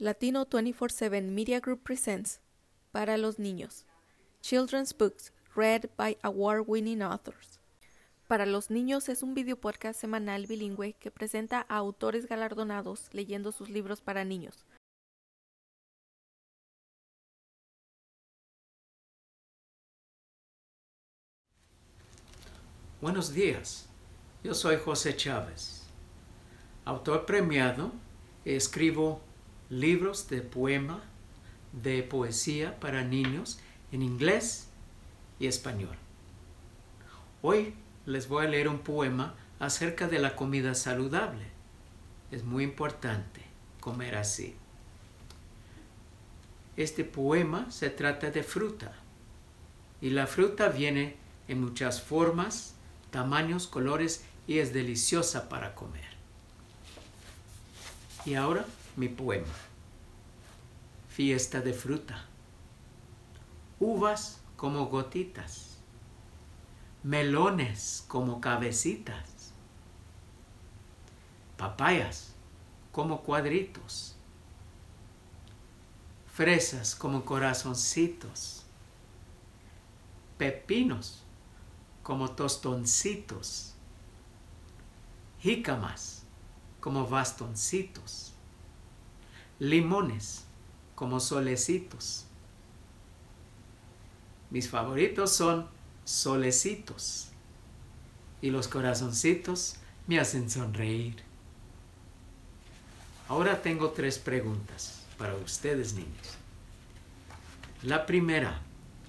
Latino 24/7 Media Group presents Para los niños. Children's Books read by award-winning authors. Para los niños es un video podcast semanal bilingüe que presenta a autores galardonados leyendo sus libros para niños. Buenos días, yo soy José Chávez, autor premiado, escribo libros de poema, de poesía para niños en inglés y español. Hoy les voy a leer un poema acerca de la comida saludable. Es muy importante comer así. Este poema se trata de fruta y la fruta viene en muchas formas, tamaños, colores y es deliciosa para comer. Y ahora mi poema. Fiesta de fruta. Uvas como gotitas. Melones como cabecitas. Papayas como cuadritos. Fresas como corazoncitos. Pepinos como tostoncitos. Jícamas como bastoncitos limones como solecitos. Mis favoritos son solecitos y los corazoncitos me hacen sonreír. Ahora tengo tres preguntas para ustedes niños. La primera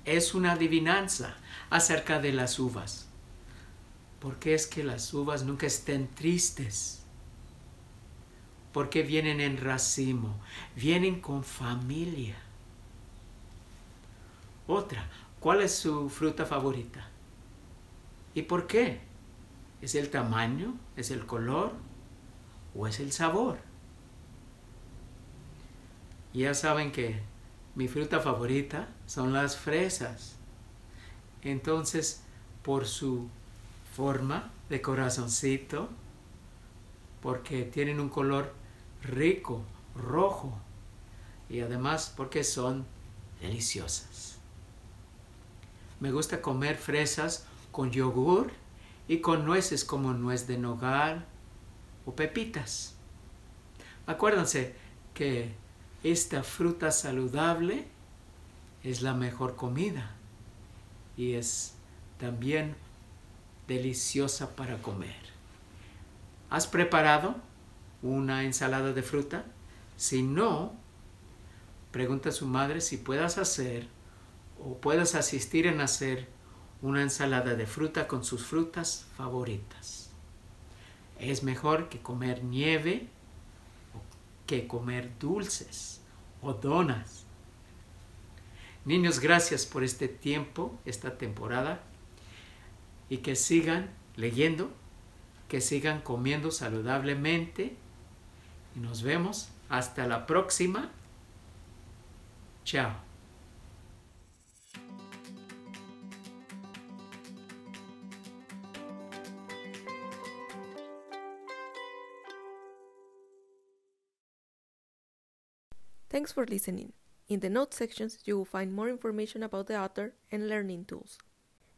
es una adivinanza acerca de las uvas. ¿Por qué es que las uvas nunca estén tristes? Porque vienen en racimo, vienen con familia. Otra, ¿cuál es su fruta favorita? ¿Y por qué? ¿Es el tamaño? ¿Es el color? ¿O es el sabor? Ya saben que mi fruta favorita son las fresas. Entonces, por su forma de corazoncito, porque tienen un color rico, rojo y además porque son deliciosas. Me gusta comer fresas con yogur y con nueces como nuez de nogal o pepitas. Acuérdense que esta fruta saludable es la mejor comida y es también deliciosa para comer. ¿Has preparado una ensalada de fruta? Si no, pregunta a su madre si puedas hacer o puedas asistir en hacer una ensalada de fruta con sus frutas favoritas. Es mejor que comer nieve que comer dulces o donas. Niños, gracias por este tiempo, esta temporada, y que sigan leyendo, que sigan comiendo saludablemente nos vemos hasta la próxima. Chao. Thanks for listening. In the notes sections, you will find more information about the author and learning tools.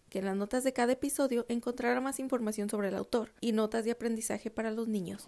Que en las notas de cada episodio encontrará más información sobre el autor y notas de aprendizaje para los niños.